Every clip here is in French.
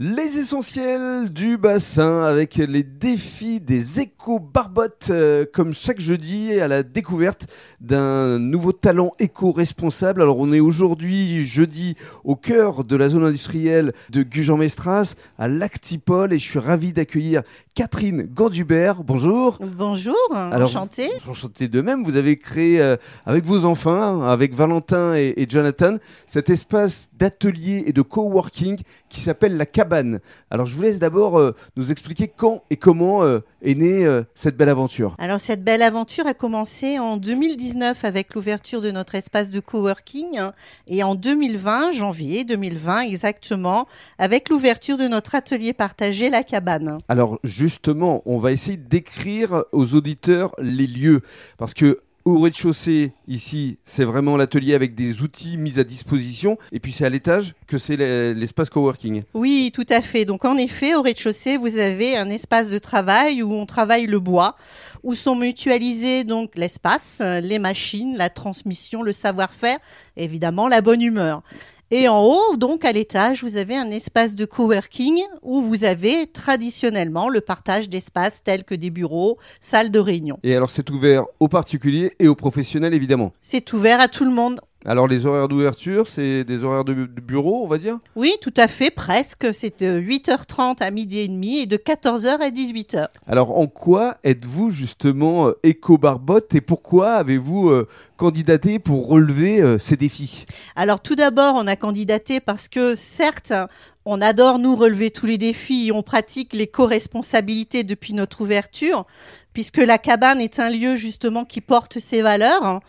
Les essentiels du bassin avec les défis des éco-barbottes, euh, comme chaque jeudi à la découverte d'un nouveau talent éco-responsable. Alors on est aujourd'hui jeudi au cœur de la zone industrielle de Gujan-Mestras, à Lactipol, et je suis ravi d'accueillir Catherine Gandubert. Bonjour. Bonjour, enchanté. Enchanté de même. Vous avez créé euh, avec vos enfants, avec Valentin et, et Jonathan, cet espace d'atelier et de coworking qui s'appelle la cabane. Alors je vous laisse d'abord euh, nous expliquer quand et comment euh, est née cette belle aventure. Alors cette belle aventure a commencé en 2019 avec l'ouverture de notre espace de coworking hein, et en 2020, janvier 2020 exactement, avec l'ouverture de notre atelier partagé La Cabane. Alors justement, on va essayer d'écrire aux auditeurs les lieux parce que au rez-de-chaussée, ici, c'est vraiment l'atelier avec des outils mis à disposition. Et puis c'est à l'étage que c'est l'espace coworking. Oui, tout à fait. Donc en effet, au rez-de-chaussée, vous avez un espace de travail où on travaille le bois, où sont mutualisés donc l'espace, les machines, la transmission, le savoir-faire, évidemment la bonne humeur. Et en haut, donc à l'étage, vous avez un espace de coworking où vous avez traditionnellement le partage d'espaces tels que des bureaux, salles de réunion. Et alors c'est ouvert aux particuliers et aux professionnels évidemment C'est ouvert à tout le monde. Alors les horaires d'ouverture, c'est des horaires de, bureau, on va dire? Oui, tout à fait, presque. C'est de 8h30 à midi et demi et de 14h à 18h. Alors en quoi êtes-vous justement euh, éco-barbotte et pourquoi avez-vous euh, candidaté pour relever euh, ces défis? Alors tout d'abord, on a candidaté parce que certes, on adore nous relever tous les défis et on pratique les co-responsabilités depuis notre ouverture, puisque la cabane est un lieu justement qui porte ses valeurs.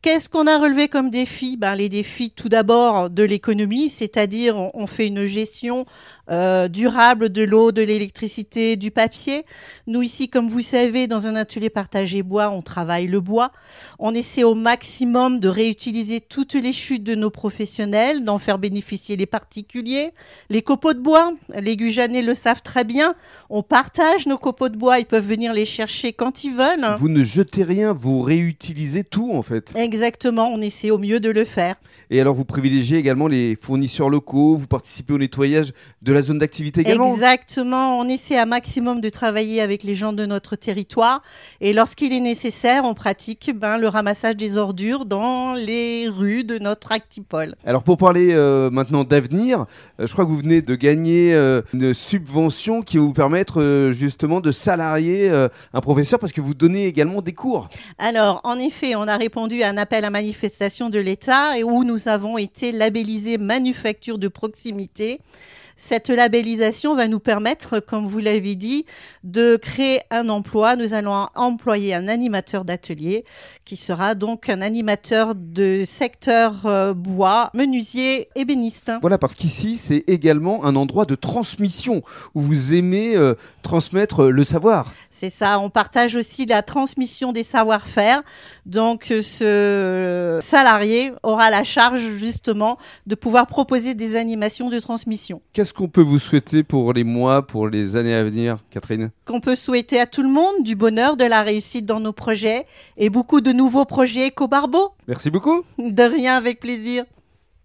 Qu'est-ce qu'on a relevé comme défi? Ben, Les défis tout d'abord de l'économie, c'est-à-dire on, fait une gestion euh, durable de l'eau, de l'électricité, du papier. Nous ici, comme vous savez, dans un atelier partagé bois, on travaille le bois. On essaie au maximum de réutiliser toutes les chutes de nos professionnels, d'en faire bénéficier les particuliers. Les copeaux de bois, les Gujanais le savent très bien. On partage nos copeaux de bois, ils peuvent venir les chercher quand ils veulent. Vous ne jetez rien, vous réutilisez tout en fait. Exactement, on essaie au mieux de le faire. Et alors vous privilégiez également les fournisseurs locaux, vous participez au nettoyage de la zone d'activité également Exactement. On essaie un maximum de travailler avec les gens de notre territoire. Et lorsqu'il est nécessaire, on pratique ben, le ramassage des ordures dans les rues de notre actipole. Alors pour parler euh, maintenant d'avenir, euh, je crois que vous venez de gagner euh, une subvention qui va vous permettre justement de salarier un professeur parce que vous donnez également des cours. Alors en effet, on a répondu à un appel à manifestation de l'État et où nous avons été labellisés manufacture de proximité. Cette labellisation va nous permettre, comme vous l'avez dit, de créer un emploi. Nous allons employer un animateur d'atelier qui sera donc un animateur de secteur euh, bois, menuisier, ébéniste. Voilà, parce qu'ici, c'est également un endroit de transmission où vous aimez euh, transmettre le savoir. C'est ça, on partage aussi la transmission des savoir-faire. Donc, ce salarié aura la charge justement de pouvoir proposer des animations de transmission. Qu'est-ce qu'on peut vous souhaiter pour les mois, pour les années à venir, Catherine? Qu'on peut souhaiter à tout le monde du bonheur, de la réussite dans nos projets et beaucoup de nouveaux projets éco-barbeaux. Merci beaucoup. De rien, avec plaisir.